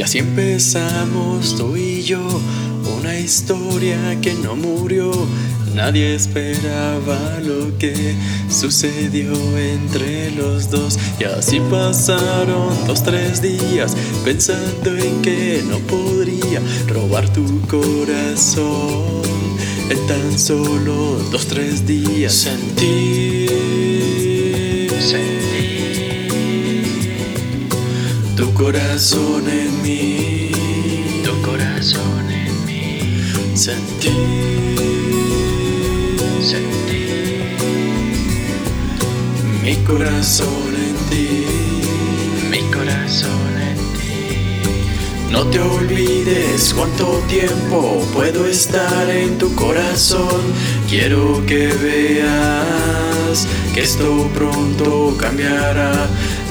Y así empezamos tú y yo, una historia que no murió. Nadie esperaba lo que sucedió entre los dos. Y así pasaron dos, tres días pensando en que no podría robar tu corazón. En tan solo dos, tres días sentí, corazón en mí, tu corazón en mí, sentí, sentí mi corazón en ti. mi corazón en ti. No te olvides cuánto tiempo puedo estar en tu corazón. Quiero que veas que esto pronto cambiará.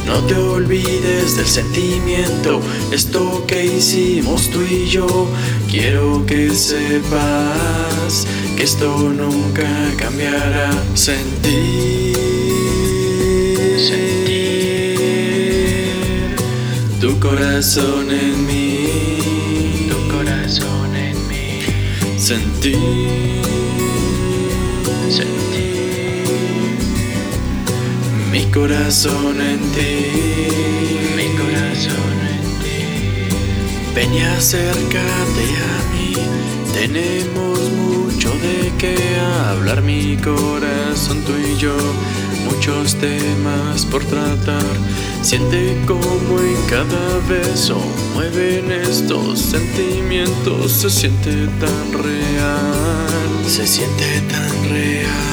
No te olvides del sentimiento, esto que hicimos tú y yo. Quiero que sepas que esto nunca cambiará. Sentir, Sentir tu corazón en mí. tu corazón en mí, Sentir, mi corazón en ti. mi corazón en ti. Ven y acércate a mí. Tenemos mucho de qué hablar, mi corazón, tú y yo. Muchos temas por tratar. Siente como en cada beso mueven estos sentimientos. Se siente tan real, se siente tan real.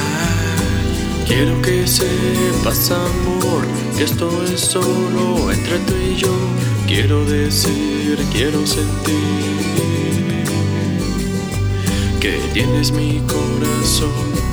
Quiero que sepas, amor, que esto es solo entre tú y yo. Quiero decir, quiero sentir que tienes mi corazón